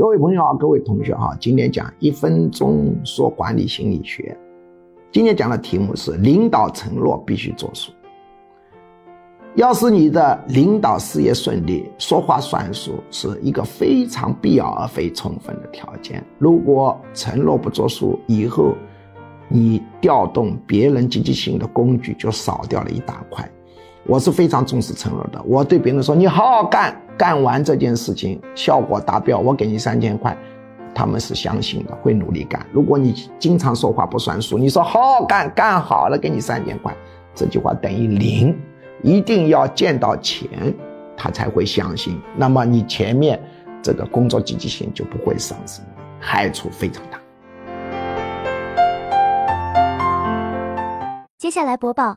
各位朋友好，各位同学好，今天讲一分钟说管理心理学。今天讲的题目是领导承诺必须作数。要是你的领导事业顺利，说话算数是一个非常必要而非充分的条件。如果承诺不作数，以后你调动别人积极性的工具就少掉了一大块。我是非常重视承诺的。我对别人说：“你好好干，干完这件事情效果达标，我给你三千块。”他们是相信的，会努力干。如果你经常说话不算数，你说好好干，干好了给你三千块，这句话等于零。一定要见到钱，他才会相信。那么你前面这个工作积极性就不会上升，害处非常大。接下来播报。